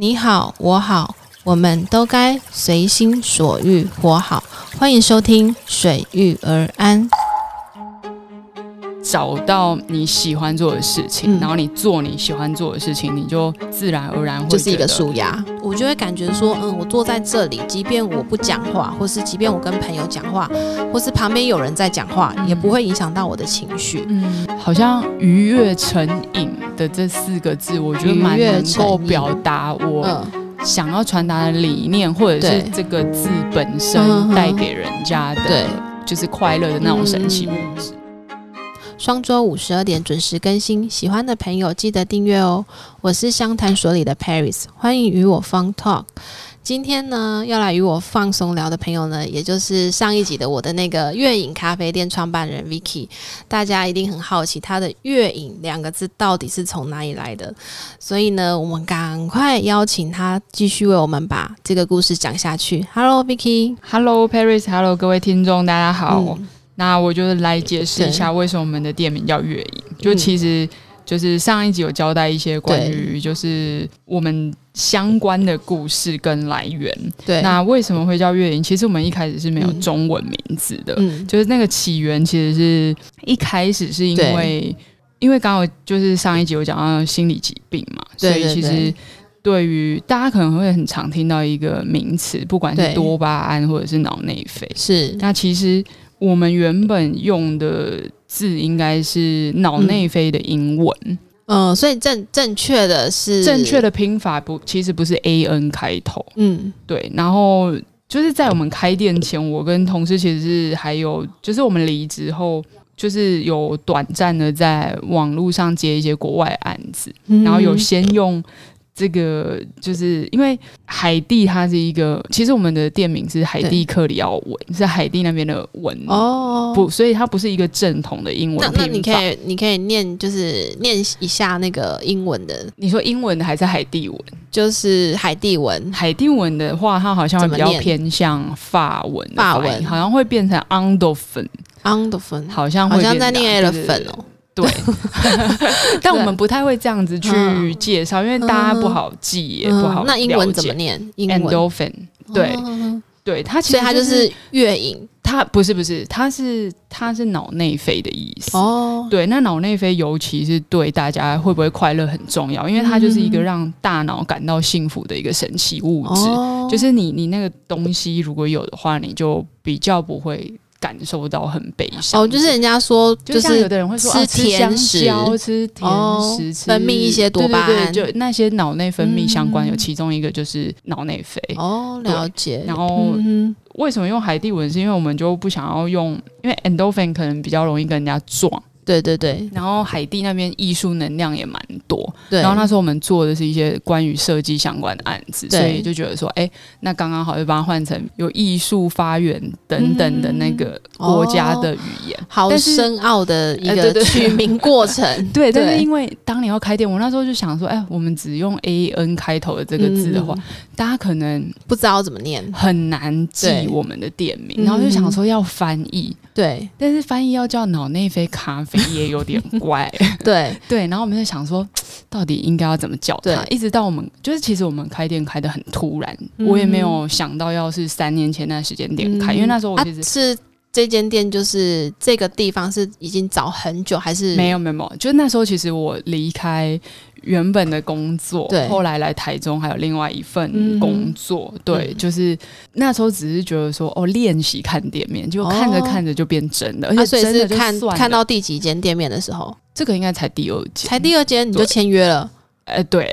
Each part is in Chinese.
你好，我好，我们都该随心所欲活好。欢迎收听《水遇而安》。找到你喜欢做的事情，嗯。然后你做你喜欢做的事情，你就自然而然会就是一个舒压，我就会感觉说，嗯，我坐在这里，即便我不讲话，或是即便我跟朋友讲话，或是旁边有人在讲话，嗯。也不会影响到我的情绪。嗯，好像愉悦成瘾的这四个字，我觉得蛮能够表达我嗯，想要传达的理念，或者是这个字本嗯身带给人家的，就是快乐的那种神奇物质。双周五十二点准时更新，喜欢的朋友记得订阅哦。我是湘潭所里的 Paris，欢迎与我 Fun Talk。今天呢，要来与我放松聊的朋友呢，也就是上一集的我的那个月影咖啡店创办人 Vicky。大家一定很好奇，他的“月影”两个字到底是从哪里来的？所以呢，我们赶快邀请他继续为我们把这个故事讲下去。Hello Vicky，Hello Paris，Hello 各位听众，大家好。嗯那我就来解释一下为什么我们的店名叫月影。就其实就是上一集有交代一些关于就是我们相关的故事跟来源。对，那为什么会叫月影？其实我们一开始是没有中文名字的，嗯，就是那个起源其实是一开始是因为因为刚好就是上一集有讲到心理疾病嘛，所以其实。对于大家可能会很常听到一个名词，不管是多巴胺或者是脑内啡，是那其实我们原本用的字应该是脑内啡的英文，嗯，所以正正确的是正确的拼法不其实不是 A N 开头，嗯。对，然后就是在我们开店前，我跟同事其实是还有，就是我们离职后。就是有短暂的在网络上接一些国外案子，嗯。然后有先用这个，就是因为海地它是一个，其实我们的店名是海地克里奥文，是海地那边的文哦。不，所以它不是一个正统的英文那拼法。那你可以你可以念就是念一下那个英文的，你说英文的还是海地文？就是海地文。海地文的话，它好像会比较偏向法文法文。好像会变成 underfen，underfen，好像会好像在念样 elephant 哦。对，但我们不太会这样子去介绍，因为大家不好记，也不好那英文怎么念？英文。Endorphin，对哦。对，它其实它就是月影。它不是不是，它是它是脑内啡的意思。哦。对，那脑内啡尤其是对大家会不会快乐很重要，因为它就是一个让大脑感到幸福的一个神奇物质。哦，就是你你那个东西如果有的话，你就比较不会感受到很悲伤。哦，就是人家说就像有的人会说吃甜食蕉、吃甜哦食、吃分泌一些多巴胺就那些脑内分泌相关，嗯有其中一个就是脑内啡。哦，了解。然后嗯为什么用海地文？是因为我们就不想要用，因为 endorphin 可能比较容易跟人家撞，哼，对对对然后海地那边艺术能量也蛮多。对。然后那时候我们做的是一些关于设计相关的案子，所以就觉得说，哎，那刚刚好就把它换成有艺术发源等等的那个国家的语言。好深奥的一个取名过程。对，但是对因为当你要开店，我那时候就想说，哎，我们只用 A N 开头的这个字的话，嗯大家可能不知道怎么念。很难记我们的店名，嗯然后就想说要翻译，对但是翻译要叫脑内啡咖啡也有点怪，对，对，然后我们在想说，到底应该要怎么叫他？一直到我们就是其实我们开店开的很突然，嗯。我也没有想到要是三年前那时间点开，因为那时候我啊其实。是这间店，就是这个地方是已经找很久，还是？没有没有没有，就那时候其实我离开原本的工作，对。后来来台中还有另外一嗯份工作，对，嗯。就是那时候只是觉得说哦练习看店面，结果看着哦看着就变真的，而啊，所以且真的就是看看到第几间店面的时候，这个应该才第二间，才第二间你就签约了，呃对，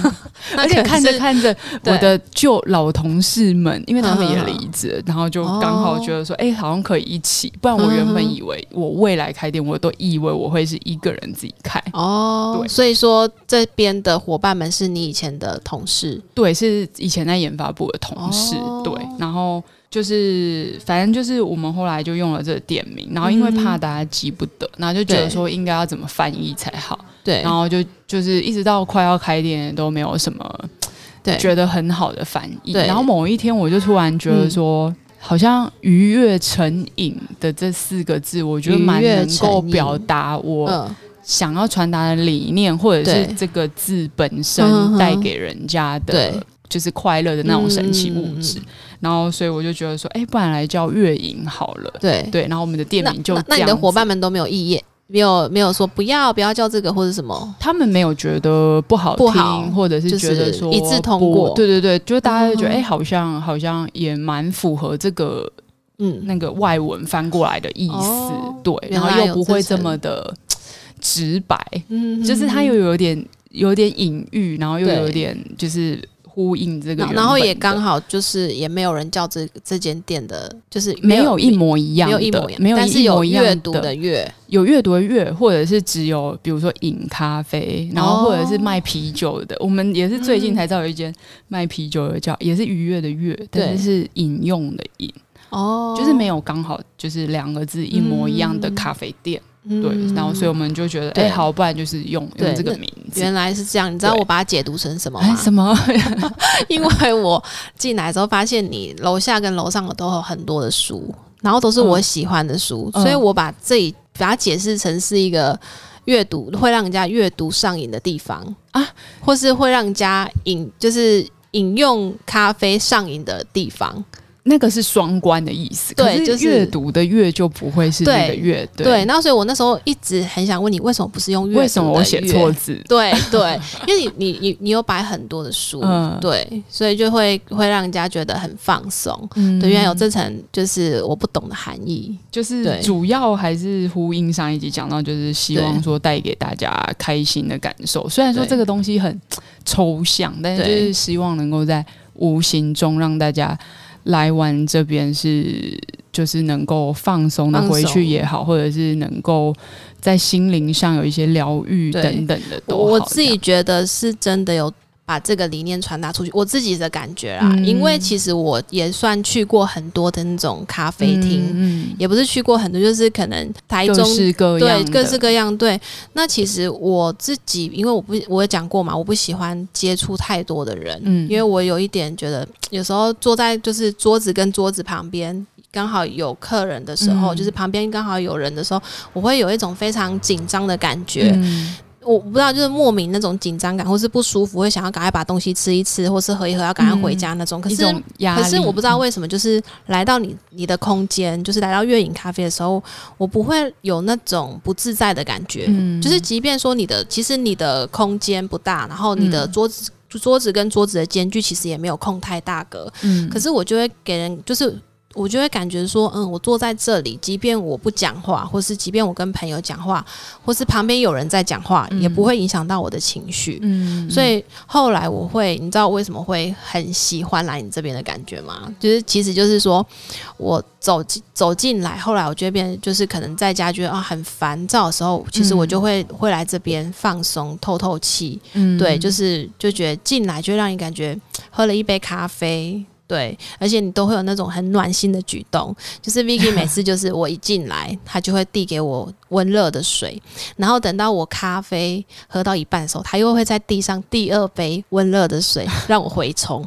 而且看着看着，我的旧老同事们，因为他们也离职，然后就刚好觉得说，哎、好像可以一起。不然我原本以为我未来开店，我都以为我会是一个人自己开。哦，对。所以说这边的伙伴们是你以前的同事，对，是以前在研发部的同事。哦。对，然后就是反正就是我们后来就用了这个店名，然后因为怕大家记不得，然后就觉得说应该要怎么翻译才好，对。然后就就是一直到快要开店都没有什么对，觉得很好的反应。对。然后某一天我就突然觉得说，好像愉悦成瘾的这四个字，我觉得蛮能够表达我嗯。想要传达的理念，或者是这个字本嗯身带给人家的对，就是快乐的那种神奇物质。然后，所以我就觉得说，哎、不然来叫月影好了。对。对，然后我们的店名就那那你的伙伴们都没有异议，没有没有说不要不要叫这个或者什么？他们没有觉得不好听，不好或者是就是觉得说一致通不过对对对，就是大家就觉得，嗯。哎、好像好像也蛮符合这个嗯，那个外文翻过来的意思，哦对，然后又不会这么的直白，嗯就是他又有点有点隐喻，然后又有点就是呼应这个然后也刚好就是也没有人叫这这间店的，就是没有一模一样的，没有一模一样，没有但是一模一样阅读的阅，有阅读的阅，或者是只有比如说饮咖啡，然后或者是卖啤酒的。我们也是最近才知道有一间卖啤酒的叫，也是愉悦的悦，但是是饮用的饮，哦。就是没有刚好就是两个字一模一样的嗯。咖啡店。嗯对，然后所以我们就觉得，哎、对好，不然就是用用这个名字。原来是这样，你知道我把它解读成什么哎，吗？什么？因为我进来之后发现你楼下跟楼上的都有很多的书，然后都是我喜欢的书，嗯所以我把这里把它解释成是一个阅读会让人家阅读上瘾的地方啊，或是会让人家饮就是饮用咖啡上瘾的地方。那个是双关的意思，可对就是阅读的阅就不会是那个对阅，对，那所以我那时候一直很想问你，为什么不是用阅为什么我写阅错字？对对，因为你你你你有摆很多的书，嗯对，所以就会会让人家觉得很放松。嗯对，原来有这层就是我不懂的含义。就是主要还是呼应上一集讲到，就是希望对说带给大家开心的感受。虽然说对这个东西很抽象，但是就是希望能够在无形中让大家来玩这边是就是能够放松的回去也好，或者是能够在心灵上有一些疗愈等等的都好。我我自己觉得是真的有把这个理念传达出去，我自己的感觉啦。嗯因为其实我也算去过很多的那种咖啡厅，嗯也不是去过很多，就是可能台各中对各式各样对。那其实我自己，因为我不我有讲过嘛，我不喜欢接触太多的人，嗯因为我有一点觉得，有时候坐在就是桌子跟桌子旁边。刚好有客人的时候，嗯就是旁边刚好有人的时候，我会有一种非常紧张的感觉。嗯我不知道，就是莫名那种紧张感，或是不舒服，会想要赶快把东西吃一吃，或是喝一喝，要赶快回家那种。可是。可是我不知道为什么，就是来到你你的空间，就是来到月影咖啡的时候，我不会有那种不自在的感觉。嗯就是即便说你的其实你的空间不大，然后你的嗯桌子、桌子跟桌子的间距其实也没有空太大格，嗯可是我就会给人就是。我就会感觉说，嗯，我坐在这里，即便我不讲话，或是即便我跟朋友讲话，或是旁边有人在讲话，嗯也不会影响到我的情绪。嗯所以后来我会，你知道我为什么会很喜欢来你这边的感觉吗？就是其实就是说我走进走进来，后来我就会变，就是可能在家觉得啊很烦躁的时候，其实我就会、会来这边放松、透透气。嗯对，就是就觉得进来就让你感觉喝了一杯咖啡。对，而且你都会有那种很暖心的举动，就是 Vicky 每次就是我一进来，他就会递给我温热的水，然后等到我咖啡喝到一半的时候，他又会在地上第二杯温热的水让我回冲。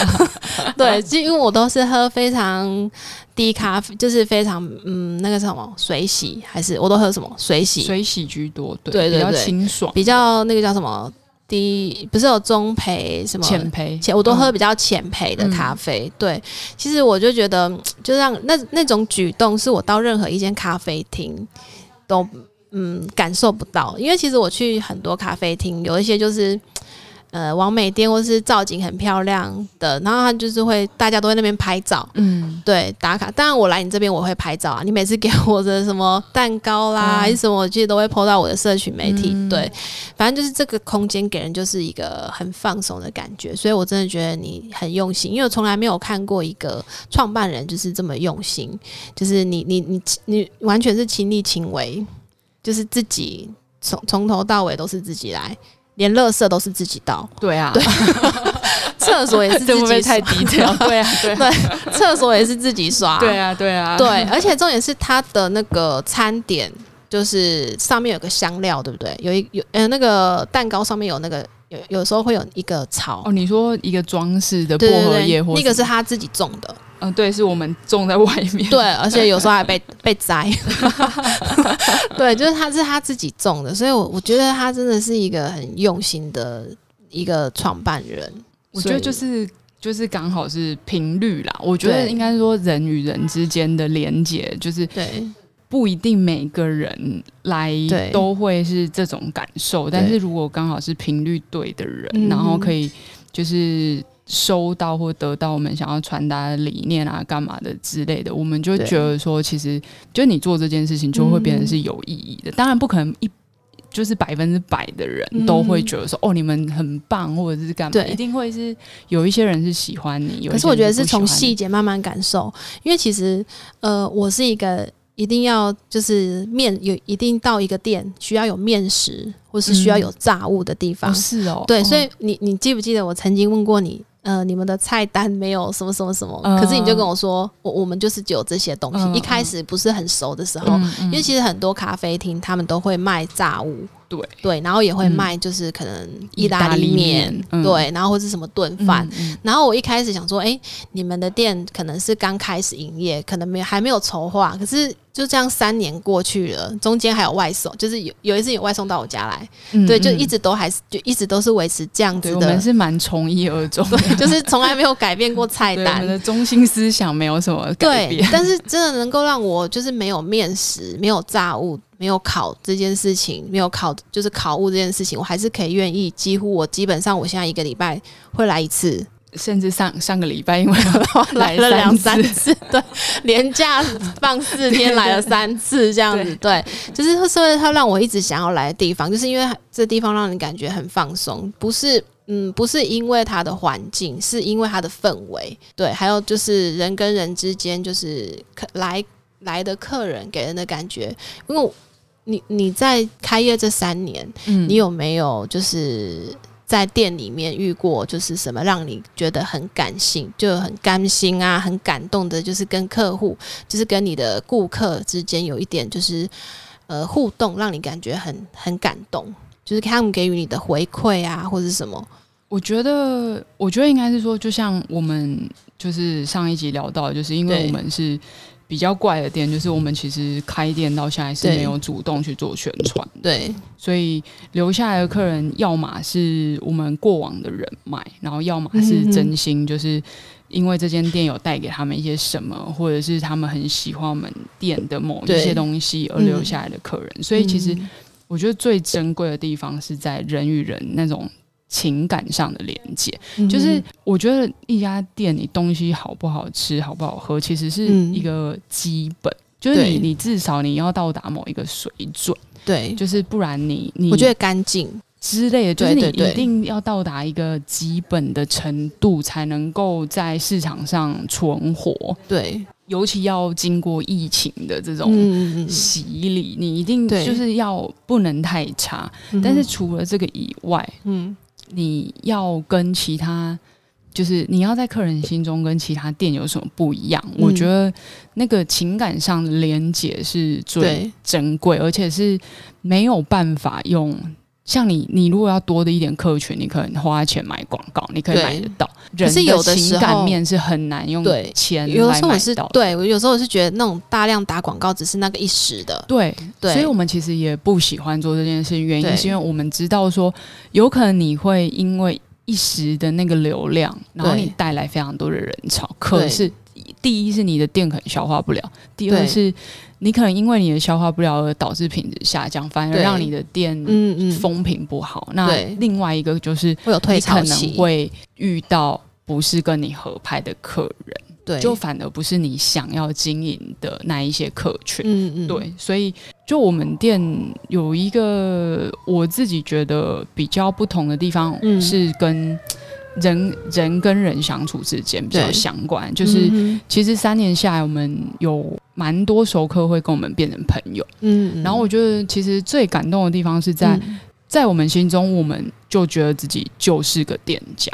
对，就因为我都是喝非常低咖啡，就是非常嗯那个什么水洗，还是我都喝什么水洗，水洗居多，对比较对对对。清爽，比较那个叫什么低，不是有中培什么浅培，浅，我都喝比较浅培的咖啡。对，其实我就觉得，嗯就让那那种举动，是我到任何一间咖啡厅都嗯感受不到，因为其实我去很多咖啡厅，有一些就是。呃，完美店或是造景很漂亮的，然后他就是会大家都在那边拍照，嗯，对，打卡。当然我来你这边我会拍照啊，你每次给我的什么蛋糕啦，嗯还是什么，我记得都会 PO 到我的社群媒体。嗯对，反正就是这个空间给人就是一个很放松的感觉，所以我真的觉得你很用心，因为我从来没有看过一个创办人就是这么用心，就是你你你你完全是亲力亲为，就是自己从从头到尾都是自己来。连垃圾都是自己倒，对啊，对厕所也是自己 太低调？对啊，对啊，对，厕所也是自己刷，对啊，对啊，对，而且重点是它的那个餐点，就是上面有个香料，对不对？有一有呃那个蛋糕上面有那个有有时候会有一个草，哦，你说一个装饰的薄荷叶或那个是他自己种的，嗯，对，是我们种在外面，对，而且有时候还被 被摘。对，就是他是他自己种的，所以我我觉得他真的是一个很用心的一个创办人。我觉得就是就是刚好是频率啦。我觉得应该说人与人之间的连接，就是对。不一定每个人来都会是这种感受，但是如果刚好是频率对的人，然后可以就是收到或得到我们想要传达的理念啊，干嘛的之类的，我们就觉得说，其实就你做这件事情就会变成是有意义的。当然不可能一就是百分之百的人都会觉得说，哦，你们很棒，或者是干嘛，一定会是有一些人是喜欢你，可是我觉得是从细节慢慢感受，因为其实呃，我是一个。一定要就是面有一定到一个店需要有面食，或是需要有炸物的地方。是哦，对，所以你你记不记得我曾经问过你，呃，你们的菜单没有什么什么什么？可是你就跟我说，我我们就是只有这些东西。一开始不是很熟的时候，因为其实很多咖啡厅他们都会卖炸物。对对，然后也会卖，就是可能意大利面，对，然后或者什么炖饭。然后我一开始想说，哎，你们的店可能是刚开始营业，可能没还没有筹划。可是就这样三年过去了，中间还有外送，就是有有一次有外送到我家来，对，就一直都还是就一直都是维持这样子的。我们是蛮从一而终，就是从来没有改变过菜单。我们的中心思想没有什么改变，但是真的能够让我就是没有面食，没有炸物。没有考这件事情，没有考就是考务这件事情，我还是可以愿意。几乎我基本上，我现在一个礼拜会来一次，甚至上上个礼拜因为来了两三次，对，连假放四天来了三次这样子，对，就是说它让我一直想要来的地方，就是因为这地方让人感觉很放松，不是嗯，不是因为它的环境，是因为它的氛围，对，还有就是人跟人之间就是来来的客人给人的感觉，因为。你你在开业这三年，嗯，你有没有就是在店里面遇过，就是什么让你觉得很感性，就很甘心啊，很感动的，就是跟客户，就是跟你的顾客之间有一点就是呃互动，让你感觉很很感动，就是他们给予你的回馈啊，或者什么？我觉得，我觉得应该是说，就像我们就是上一集聊到，就是因为我们是。比较怪的店就是，我们其实开店到现在是没有主动去做宣传，对，所以留下来的客人，要么是我们过往的人脉，然后要么是真心，就是因为这间店有带给他们一些什么，或者是他们很喜欢我们店的某一些东西而留下来的客人。所以，其实我觉得最珍贵的地方是在人与人那种。情感上的连接，就是我觉得一家店你东西好不好吃、好不好喝，其实是一个基本，就是你你至少你要到达某一个水准，对，就是不然你你我觉得干净之类的，就是你一定要到达一个基本的程度，才能够在市场上存活。对，尤其要经过疫情的这种洗礼，你一定就是要不能太差。但是除了这个以外，嗯。你要跟其他，就是你要在客人心中跟其他店有什么不一样？我觉得那个情感上的连接是最珍贵，而且是没有办法用。像你，你如果要多的一点客群，你可能花钱买广告，你可以买得到。可是有的情感面是很难用钱来买到。对，我有时候我是觉得那种大量打广告只是那个一时的。对，对。所以我们其实也不喜欢做这件事，原因是因为我们知道说，有可能你会因为一时的那个流量，然后你带来非常多的人潮。可是第一是你的店可能消化不了，第二是。你可能因为你的消化不了而导致品质下降，反而让你的店风评不好。那另外一个就是会有退潮期，可能会遇到不是跟你合拍的客人，对，就反而不是你想要经营的那一些客群。嗯嗯，对，所以就我们店有一个我自己觉得比较不同的地方是跟。人人跟人相处之间比较相关，就是其实三年下来，我们有蛮多熟客会跟我们变成朋友。嗯，然后我觉得其实最感动的地方是在在我们心中，我们就觉得自己就是个店家。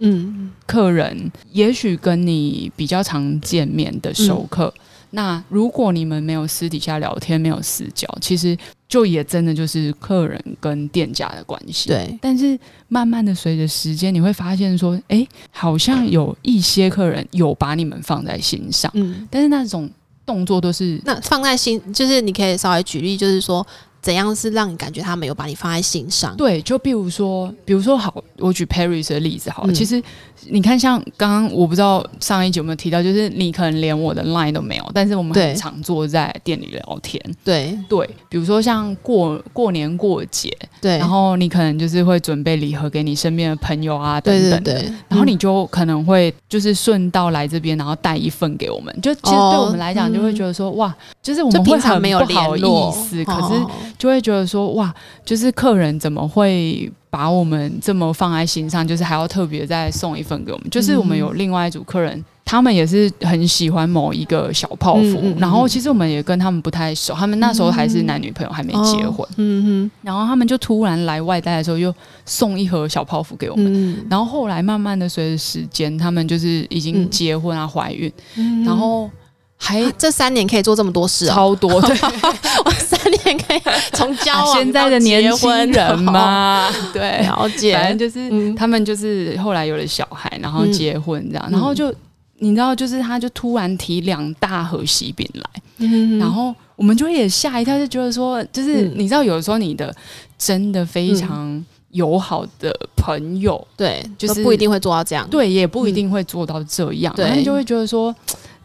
嗯客人，也许跟你比较常见面的熟客，那如果你们没有私底下聊天，没有私交，其实就也真的就是客人跟店家的关系。对，但是慢慢的随着时间，你会发现说，哎，好像有一些客人有把你们放在心上，嗯，但是那种动作都是那放在心，就是你可以稍微举例，就是说怎样是让你感觉他没有把你放在心上？对，就比如说，比如说好，我举 Paris 的例子好了，嗯其实你看，像刚刚我不知道上一集有没有提到，就是你可能连我的 Line 都没有，但是我们很常坐在店里聊天。对对，比如说像过过年过节，对，然后你可能就是会准备礼盒给你身边的朋友啊，等对等的。然后你嗯就可能会就是顺道来这边，然后带一份给我们。就其实哦对我们来讲，就会觉得说、哇，就是我们会很平常没有不好意思，可是哦就会觉得说哇，就是客人怎么会把我们这么放在心上，就是还要特别再送一份给我们。就是我们有另外一组客人，他们也是很喜欢某一个小泡芙，嗯嗯嗯然后其实我们也跟他们不太熟，他们那时候还是男女朋友，还没结婚，嗯嗯。然后他们就突然来外带的时候又送一盒小泡芙给我们。嗯。然后后来慢慢的随着时间，他们就是已经嗯。结婚啊、怀孕，嗯。然后还啊这三年可以做这么多事哦，超多，对，我三年可以从交啊往现在的年轻人嘛，嘛，对，了解，反正就是、嗯。他们就是后来有了小孩，然后结婚这样，嗯。然后就你知道，就是他就突然提两大盒喜饼来，嗯然后我们就也吓一跳，就觉得说，就是嗯。你知道，有时候你的真的非常友好的朋友，对，就就是不一定会做到这样，对，也不一定会做到这样，对。然后就会觉得说。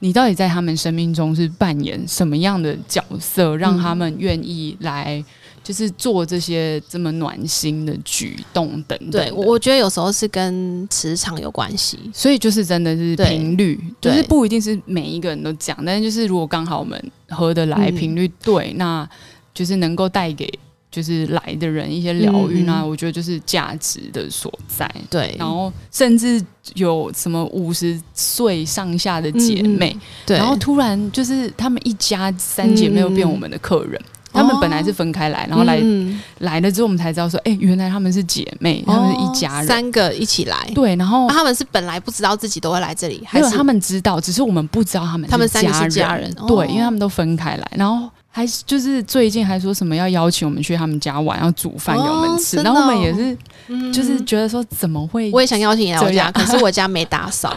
你到底在他们生命中是扮演什么样的角色，让他们愿意来，就是做这些这么暖心的举动等等？对，我我觉得有时候是跟磁场有关系，所以就是真的是频率，就是不一定是每一个人都讲，但是就是如果刚好我们合得来，嗯。频率对，那就是能够带给就是来的人一些疗愈，嗯嗯我觉得就是价值的所在。对，然后甚至有什么五十岁上下的姐妹，嗯对，然后突然就是她们一家三姐妹又变我们的客人。他们本来是分开来，然后来、嗯来了之后，我们才知道说，哎、原来他们是姐妹，他们是一家人。哦三个一起来，对，然后啊他们是本来不知道自己都会来这里，还有他们知道，只是我们不知道他们他们三个家是家人哦对，因为他们都分开来，然后还是就是最近还说什么要邀请我们去他们家玩，要煮饭给我们吃，哦然后我们哦也是嗯就是觉得说怎么会我也想邀请你来我家，可是我家没打扫，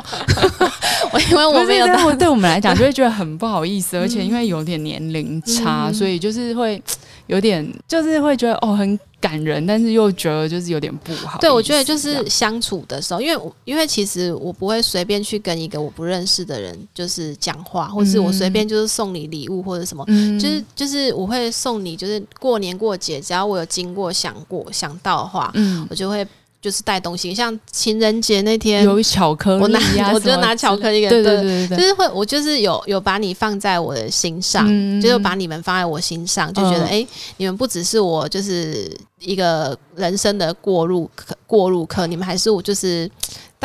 我 因为我没有打不是但我对我们来讲就会觉得很不好意思，而且嗯。因为有点年龄差，嗯。所以就是会有点就是会觉得哦很感人，但是又觉得就是有点不好。对，我觉得就是相处的时候，因为我因为其实我不会随便去跟一个我不认识的人就是讲话，或是我随便就是送你礼物或者什么，嗯。就是就是我会送你，就是过年过节，只要我有经过想过想到的话，嗯。我就会就是带东西，像情人节那天，有巧克力我拿呀、我就拿巧克力给对对对就是会我就是有有把你放在我的心上，嗯就是把你们放在我心上，就觉得嗯。哎、诶你们不只是我就是一个人生的过路客过路客，你们还是我就是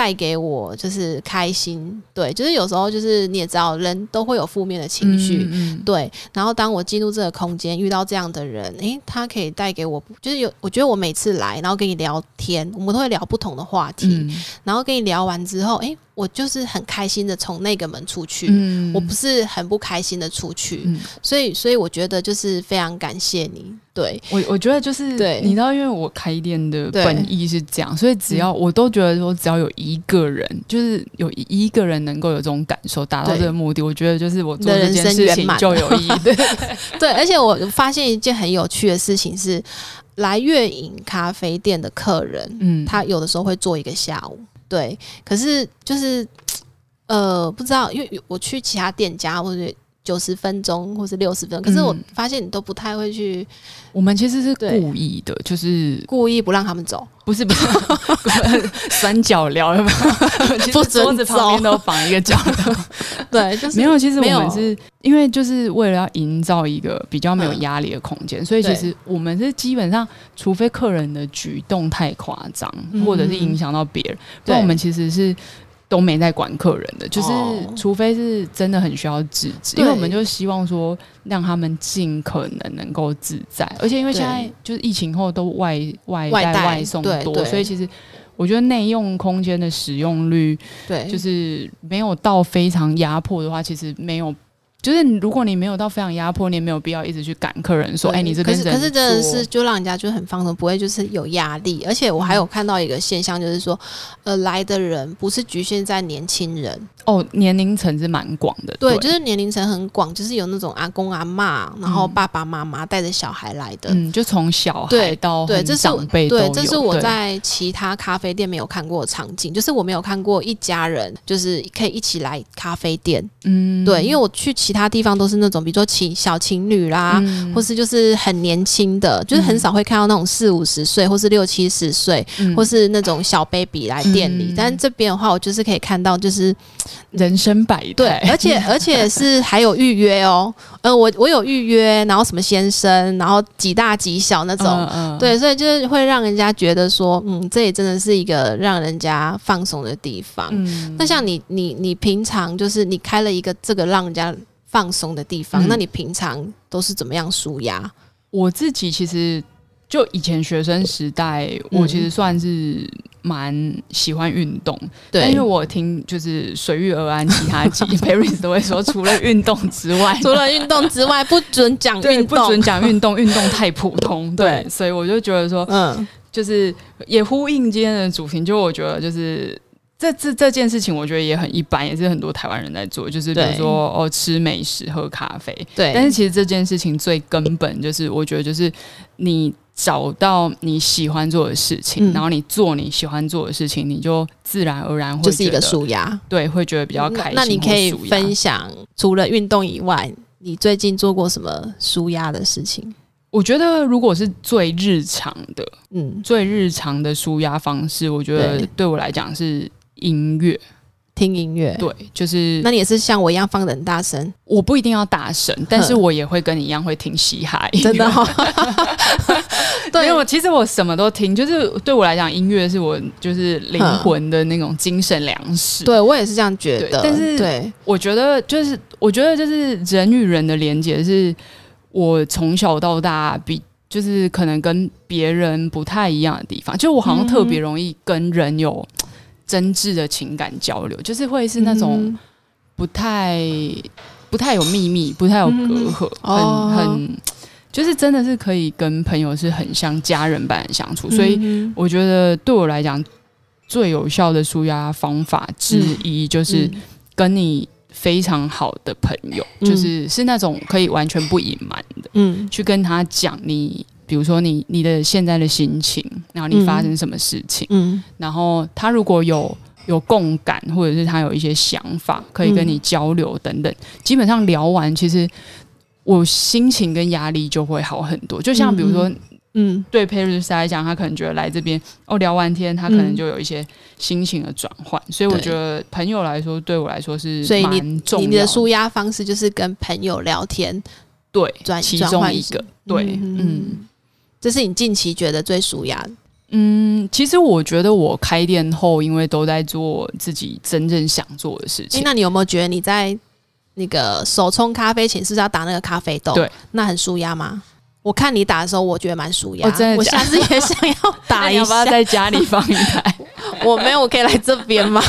带给我就是开心。对，就是有时候就是你也知道，人都会有负面的情绪。嗯嗯对，然后当我进入这个空间，遇到这样的人，诶，他可以带给我，就是有，我觉得我每次来，然后跟你聊天，我们都会聊不同的话题，嗯然后跟你聊完之后，诶，我就是很开心的从那个门出去，嗯。我不是很不开心的出去，嗯。所以，所以我觉得就是非常感谢你，对，我我觉得就是，对。你知道，因为我开店的本意是这样，所以只要、我都觉得说，只要有一个人，就是有一个人能够有这种感受，达到这个目的，我觉得就是我做人这件事生圆满。情就有意义。对，对，而且我发现一件很有趣的事情是，来月影咖啡店的客人，嗯，他有的时候会做一个下午，对，可是就是呃，不知道，因为我去其他店家或者。九十分钟或是六十分钟，可是我嗯发现你都不太会去我们其实是故意的，就是故意不让他们走，不是不是 三角聊了吧？其实不准桌子旁边都绑一个角的，对，就是没有。其实我们是因为就是为了要营造一个比较没有嗯压力的空间，所以其实我们是基本上，除非客人的举动太夸张，嗯或者是影响到别人，不然我们其实是。都没在管客人的，就是哦。除非是真的很需要制止，因为我们就希望说让他们尽可能能够自在，而且因为现在就是疫情后都外外带外带外送多，所以其实我觉得内用空间的使用率，对，就是没有到非常压迫的话，其实没有。就是如果你没有到非常压迫，你也没有必要一直去赶客人说，哎，你这边可是可是真的是就让人家就很放松，不会就是有压力。而且我还有看到一个现象，就是说，呃，来的人不是局限在年轻人。哦，年龄层是蛮广的，对，就是年龄层很广，就是有那种阿公阿妈，然后爸爸妈妈带着小孩来的，嗯，就从小孩到对，这是长辈对，这是我在其他咖啡店没有看过的场景，就是我没有看过一家人就是可以一起来咖啡店，嗯，对，因为我去其他地方都是那种，比如说情小情侣啦，或是就是很年轻的，就是很少会看到那种四五十岁或是六七十岁，或是那种小 baby 来店里，但这边的话，我就是可以看到就是。人生百，对，而且而且是还有预约哦，呃，我我有预约，然后什么先生，然后几大几小那种，对，所以就是会让人家觉得说，嗯，这也真的是一个让人家放松的地方。那像你你你平常就是你开了一个这个让人家放松的地方，那你平常都是怎么样舒压？我自己其实就以前学生时代，我其实算是。蛮喜欢运动，对，因为我听就是随遇而安，其他几 Paris 都会说，除了运动之外，除了运动之外，不准讲 运动，不准讲运动，运动太普通，对，所以我就觉得说，嗯，就是也呼应今天的主题，就我觉得就是这这这件事情，我觉得也很一般，也是很多台湾人在做，就是比如说哦，吃美食，喝咖啡，对，但是其实这件事情最根本就是，我觉得就是你。找到你喜欢做的事情，然后你做你喜欢做的事情，你就自然而然会就是一个舒压，对，会觉得比较开心。那你可以分享，除了运动以外，你最近做过什么舒压的事情？我觉得，如果是最日常的，嗯，最日常的舒压方式，我觉得对我来讲是音乐。听音乐，对，就是那你也是像我一样放的很大声，我不一定要大声，但是我也会跟你一样会听嘻哈，真的哈。对，因为我其实我什么都听，就是对我来讲，音乐是我就是灵魂的那种精神粮食。对我也是这样觉得，但是对，我觉得就是我觉得就是人与人的连接，是我从小到大比就是可能跟别人不太一样的地方，就我好像特别容易跟人有。真挚的情感交流，就是会是那种不太、不太有秘密、不太有隔阂，很很，就是真的是可以跟朋友是很像家人般的相处。所以我觉得对我来讲，最有效的舒压方法之一，就是跟你非常好的朋友，就是是那种可以完全不隐瞒的，嗯，去跟他讲你。比如说你你的现在的心情，然后你发生什么事情，嗯，然后他如果有有共感，或者是他有一些想法可以跟你交流等等，基本上聊完，其实我心情跟压力就会好很多。就像比如说，嗯，对 Paris 来讲，他可能觉得来这边哦聊完天，他可能就有一些心情的转换。所以我觉得朋友来说，对我来说是所以你你的舒压方式就是跟朋友聊天，对，转其中一个，对，嗯。这是你近期觉得最舒压的？嗯，其实我觉得我开店后，因为都在做自己真正想做的事情。那你有没有觉得你在那个手冲咖啡前是不是要打那个咖啡豆？对，那很舒压吗？我看你打的时候，我觉得蛮舒压。我真的，我下次也想要 打一下。要不要在家里放一台？我没有，我可以来这边吗？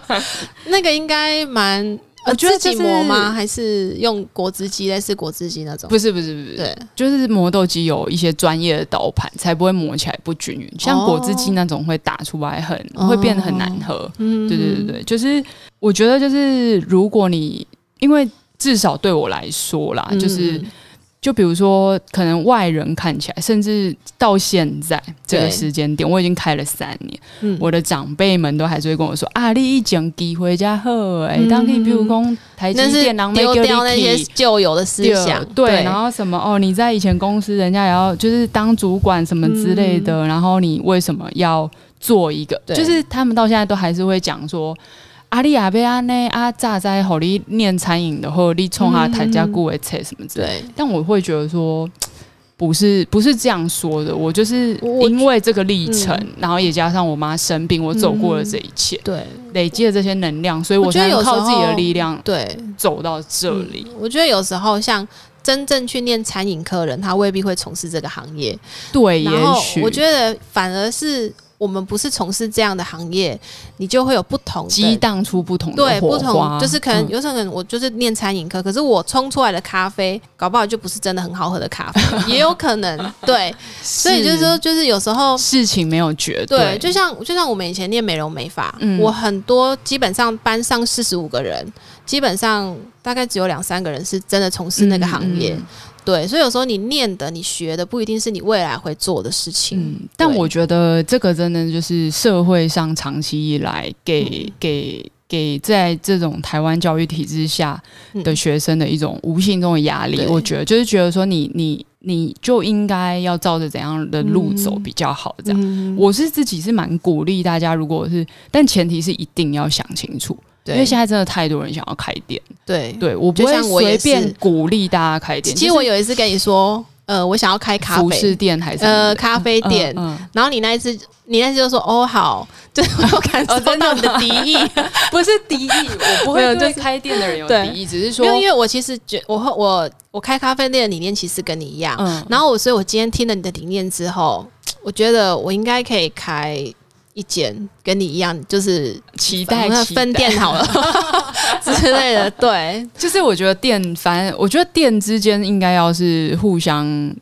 那个应该蛮。我觉得自己磨吗？还是用果汁机类似果汁机那种？不是不是不是，对，就是磨豆机有一些专业的导盘，才不会磨起来不均匀。像果汁机那种会打出来很会变得很难喝。嗯，对对对对，就是我觉得就是如果你因为至少对我来说啦，就是。就比如说，可能外人看起来，甚至到现在这个时间点，我已经开了三年，我的长辈们都还是会跟我说：“啊，你一讲机回家喝，哎，当你比如讲台积电，然后丢掉那些旧有的思想，对，然后什么哦，你在以前公司，人家也要就是当主管什么之类的，然后你为什么要做一个？就是他们到现在都还是会讲说。”阿里亚贝安呢？啊，炸在好你念餐饮的，或者你冲下台家顾为菜什么之类。但我会觉得说，不是不是这样说的。我就是因为这个历程，然后也加上我妈生病，我走过了这一切，对，累积了这些能量，所以我才靠自己的力量，对，走到这里。我觉得有时候像真正去念餐饮科人，他未必会从事这个行业。对，也许我觉得反而是。我们不是从事这样的行业，你就会有不同激荡出不同的对不同，就是可能嗯。有可能我就是念餐饮科，可是我冲出来的咖啡，搞不好就不是真的很好喝的咖啡，也有可能对，所以就是说，就是有时候。事情没有绝对，就像就像我们以前念美容美发，嗯。我很多基本上班上四十五个人，基本上大概只有两三个人是真的从事那个行业。嗯嗯对，所以有时候你念的、你学的不一定是你未来会做的事情。嗯，但我觉得这个真的就是社会上长期以来给、给给在这种台湾教育体制下的学生的一种无形中的压力。对我觉得就是觉得说你你你就应该要照着怎样的路走比较好，这样。嗯我是自己是蛮鼓励大家，如果是，但前提是一定要想清楚，因对为现在真的太多人想要开店，对。对我不就会随便鼓励大家开店。其实我有一次跟你说，呃，我想要开咖啡，店还是呃，咖啡店，嗯嗯然后你那一次，你那次就说哦好，就是我感受到你的敌意，不是敌意，我不会对开店的人有对。敌意，只是说因为因为我其实觉我会我我开咖啡店的理念其实跟你一样，嗯，然后我所以我今天听了你的理念之后，我觉得我应该可以开一间跟你一样，就是期待分店好了 之类的，对。就是我觉得店，反正我觉得店之间应该要是互相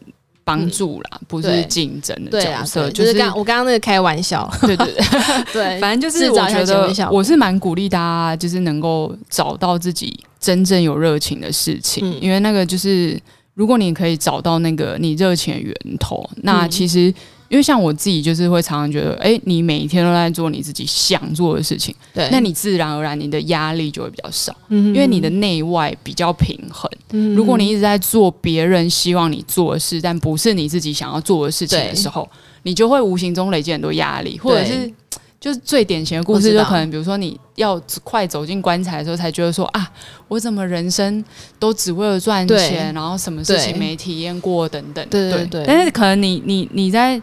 帮助啦，不是对竞争的角，色，就是刚我刚刚那个开玩笑，对对对，对，反正就是我觉得我是蛮鼓励大家，就是能够找到自己真正有热情的事情，嗯。因为那个就是如果你可以找到那个你热情的源头，那嗯。其实。因为像我自己就是会常常觉得，哎、你每一天都在做你自己想做的事情，对，那你自然而然你的压力就会比较少，因因为你的内外比较平衡。嗯如果你一直在做别人希望你做的事，但不是你自己想要做的事情的时候，你就会无形中累积很多压力，或者是就是最典型的故事，就可能比如说你要快走进棺材的时候，才觉得说啊，我怎么人生都只为了赚钱，然后什么事情没体验过等等。对对。对。但是可能你你你在。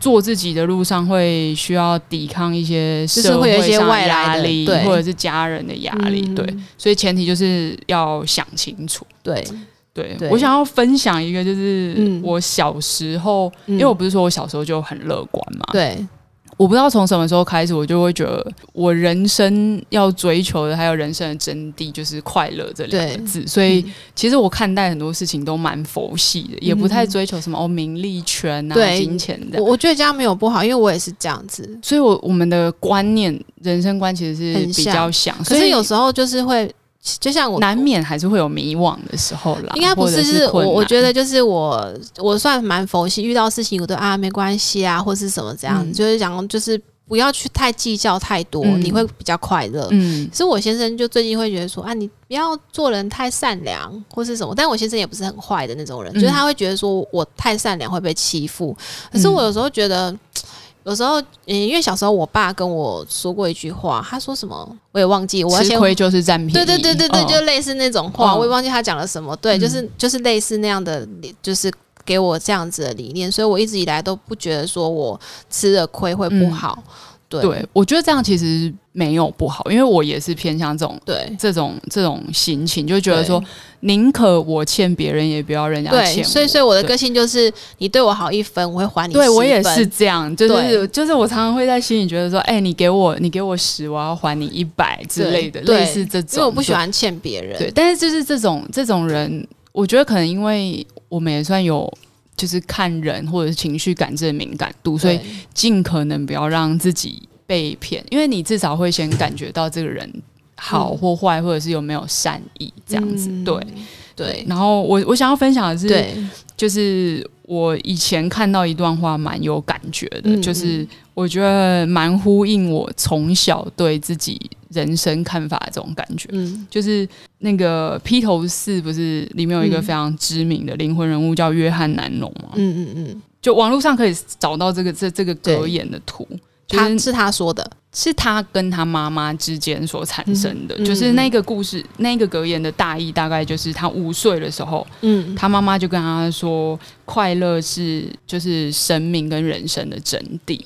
做自己的路上会需要抵抗一些就是社会有一些会上的外压力，对。或者是家人的压力，嗯。对，所以前提就是要想清楚。对，对对。我想要分享一个，就是嗯。我小时候，嗯。因为我不是说我小时候就很乐观嘛，对我不知道从什么时候开始，我就会觉得我人生要追求的还有人生的真谛就是快乐这两个字，所以嗯其实我看待很多事情都蛮佛系的，也不太追求什么哦名利权啊、金钱的我。我觉得这样没有不好，因为我也是这样子。所以我，我们的观念、人生观其实是比较像，可是有时候就是会，就像我难免还是会有迷惘的时候啦。应该不是，是我我觉得就是我我算蛮佛系，遇到事情我都啊没关系啊，或是什么这样，嗯就是讲就是不要去太计较太多，嗯你会比较快乐。嗯可是我先生就最近会觉得说啊，你不要做人太善良或是什么，但我先生也不是很坏的那种人，嗯就是他会觉得说我太善良会被欺负。可是我有时候觉得，有时候嗯，因为小时候我爸跟我说过一句话，他说什么我也忘记，我要先吃亏就是占便宜。对对对对对，嗯就类似那种话，嗯我也忘记他讲了什么。对，嗯就是就是类似那样的理，就是给我这样子的理念，所以我一直以来都不觉得说我吃了亏会不好。对对，我觉得这样其实没有不好，因为我也是偏向这种对这种这种心情，就觉得说宁可我欠别人，也不要人家欠。所以所以我的个性就是，你对我好一分，我会还你对我也是。这样，就是就是我常常会在心里觉得说，哎、你给我你给我十，我要还你一百之类的，对类似这种。因为我不喜欢欠别人。对，但是就是这种这种人，我觉得可能因为我们也算有就是看人或者是情绪感知的敏感度，所以尽可能不要让自己被骗，因为你至少会先感觉到这个人好或坏，或者是有没有善意这样子。嗯。对。对然后我我想要分享的是，对，就是我以前看到一段话蛮有感觉的，嗯就是我觉得蛮呼应我从小对自己人生看法的这种感觉。嗯就是那个披头士，不是里面有一个嗯非常知名的灵魂人物叫约翰南农吗？嗯嗯嗯，就网络上可以找到这个这这个格言的图，就是他是他说的。是他跟他妈妈之间所产生的，嗯就是那个故事，那个格言的大意大概就是他五岁的时候，嗯，他妈妈就跟他说，快乐是就是生命跟人生的真谛，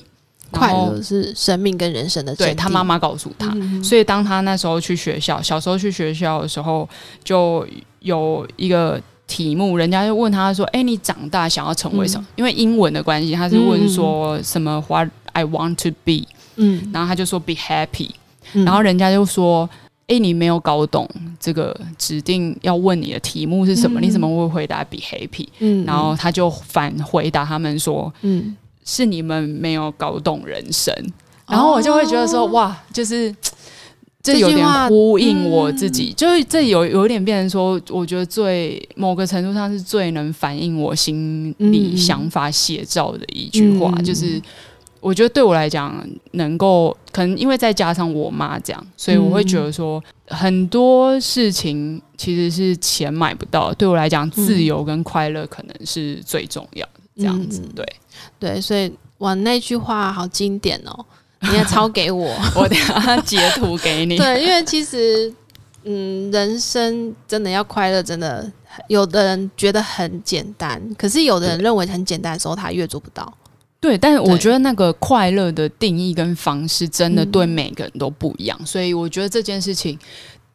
快乐是生命跟人生的真谛。对他妈妈告诉他，嗯所以当他那时候去学校，小时候去学校的时候，就有一个题目，人家就问他说：“哎、你长大想要成为什么？”因为英文的关系，他是问说什么 “What I want to be，嗯，然后他就说 be happy，嗯然后人家就说。哎，你没有搞懂这个指定要问你的题目是什么？嗯你怎么会回答 be happy？嗯，然后他就反回答他们说：“嗯，是你们没有搞懂人生。”然后我就会觉得说：“哦哇，就是这有点呼应我自己，就是这有有点变成说，我觉得最某个程度上是最能反映我心里嗯想法写照的一句话，嗯就是我觉得对我来讲，能够可能因为再加上我妈这样，所以我会觉得说，很多事情其实是钱买不到的。对我来讲，自由跟快乐可能是最重要的。这样子，嗯对对，所以哇，那句话好经典哦，你也抄给我。我等下截图给你。对，因为其实，嗯，人生真的要快乐，真的有的人觉得很简单，可是有的人认为很简单的时候，他越做不到。对，但是我觉得那个快乐的定义跟方式真的嗯对每个人都不一样，所以我觉得这件事情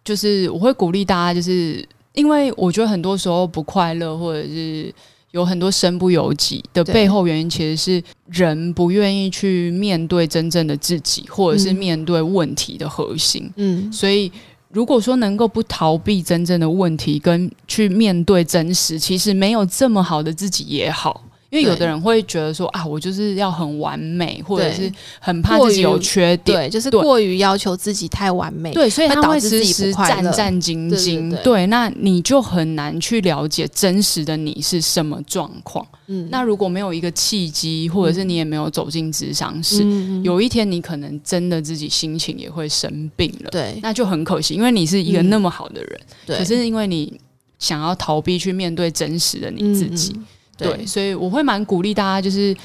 就是我会鼓励大家，就是因为我觉得很多时候不快乐或者是有很多身不由己的背后原因，其实是人不愿意去面对真正的自己，或者是嗯面对问题的核心。嗯所以，如果说能够不逃避真正的问题，跟去面对真实，其实没有这么好的自己也好。因为有的人会觉得说啊，我就是要很完美，或者是很怕自己有缺点，对，就是过于要求自己太完美。对，所以他会时时战战兢对兢。对对那你就很难去了解真实的你是什么状况。嗯那如果没有一个契机，或者是你也没有走进职场室，嗯有一天你可能真的自己心情也会生病了。对那就很可惜，因为你是一个嗯那么好的人，对，可是因为你想要逃避去面对真实的你自己，嗯嗯对，所以我会蛮鼓励大家，就是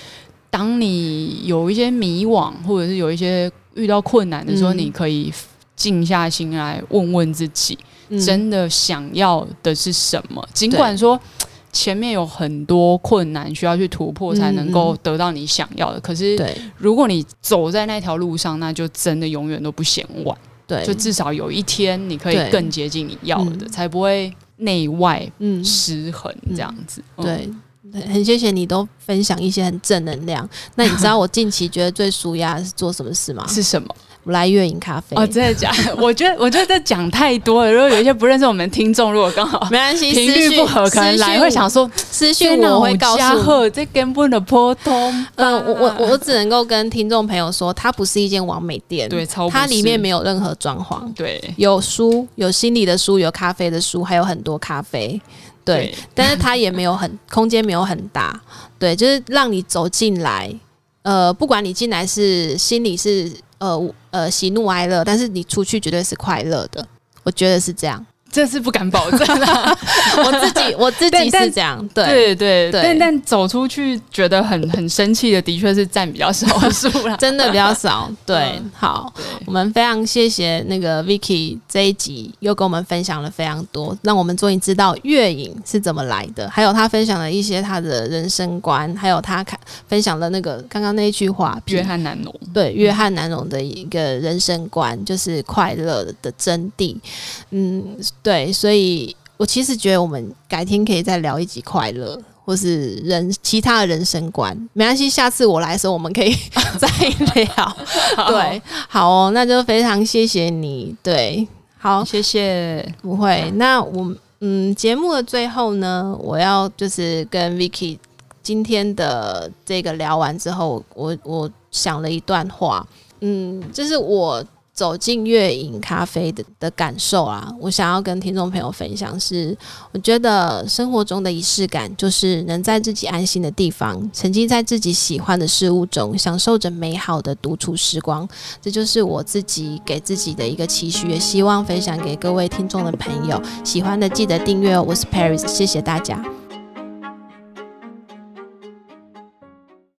当你有一些迷惘，或者是有一些遇到困难的时候，嗯你可以静下心来问问自己，嗯真的想要的是什么？尽管说。前面有很多困难需要去突破，才能够得到你想要的。可是，如果你走在那条路上，那就真的永远都不嫌晚。对，就至少有一天你可以更接近你要的，嗯才不会内外嗯失衡这样子。嗯，对。很谢谢你都分享一些很正能量。那你知道我近期觉得最舒压的是做什么事吗？是什么？我来月影咖啡。哦，真的假的？我觉得，我觉得这讲太多了。如果有一些不认识我们听众，如果刚好没关系，频率不合，可能来会想说，私讯我会告诉你。这根本的波通。嗯，我我我我只能够跟听众朋友说，它不是一间完美店，对，超它里面没有任何装潢，对有书，有心理的书，有咖啡的书，还有很多咖啡。对，但是它也没有很空间，没有很大。对，就是让你走进来，呃，不管你进来是心里是呃呃喜怒哀乐，但是你出去绝对是快乐的。我觉得是这样，这是不敢保证 啦。我自己我自己是这样，对对对对但但走出去觉得很很生气的，的确是占比较少数啦。真的比较少。对，嗯好，我们非常谢谢那个 Vicky 这一集又跟我们分享了非常多，让我们终于知道月影是怎么来的，还有他分享了一些他的人生观，还有他看分享了那个刚刚那一句话，约翰南农，对约翰南农的一个人生观，就是快乐的真谛。嗯，对，所以我其实觉得我们改天可以再聊一集快乐。或是人其他的人生观，没关系，下次我来的时候我们可以 再聊。对，好哦，那就非常谢谢你。对，好，谢谢。不会。那我嗯，节目的最后呢，我要就是跟 Vicky 今天的这个聊完之后，我我想了一段话，嗯，就是我走进月影咖啡的的感受啊，我想要跟听众朋友分享是，我觉得生活中的仪式感，就是能在自己安心的地方，沉浸在自己喜欢的事物中，享受着美好的独处时光。这就是我自己给自己的一个期许，也希望分享给各位听众的朋友。喜欢的记得订阅哦，我是 Paris，谢谢大家。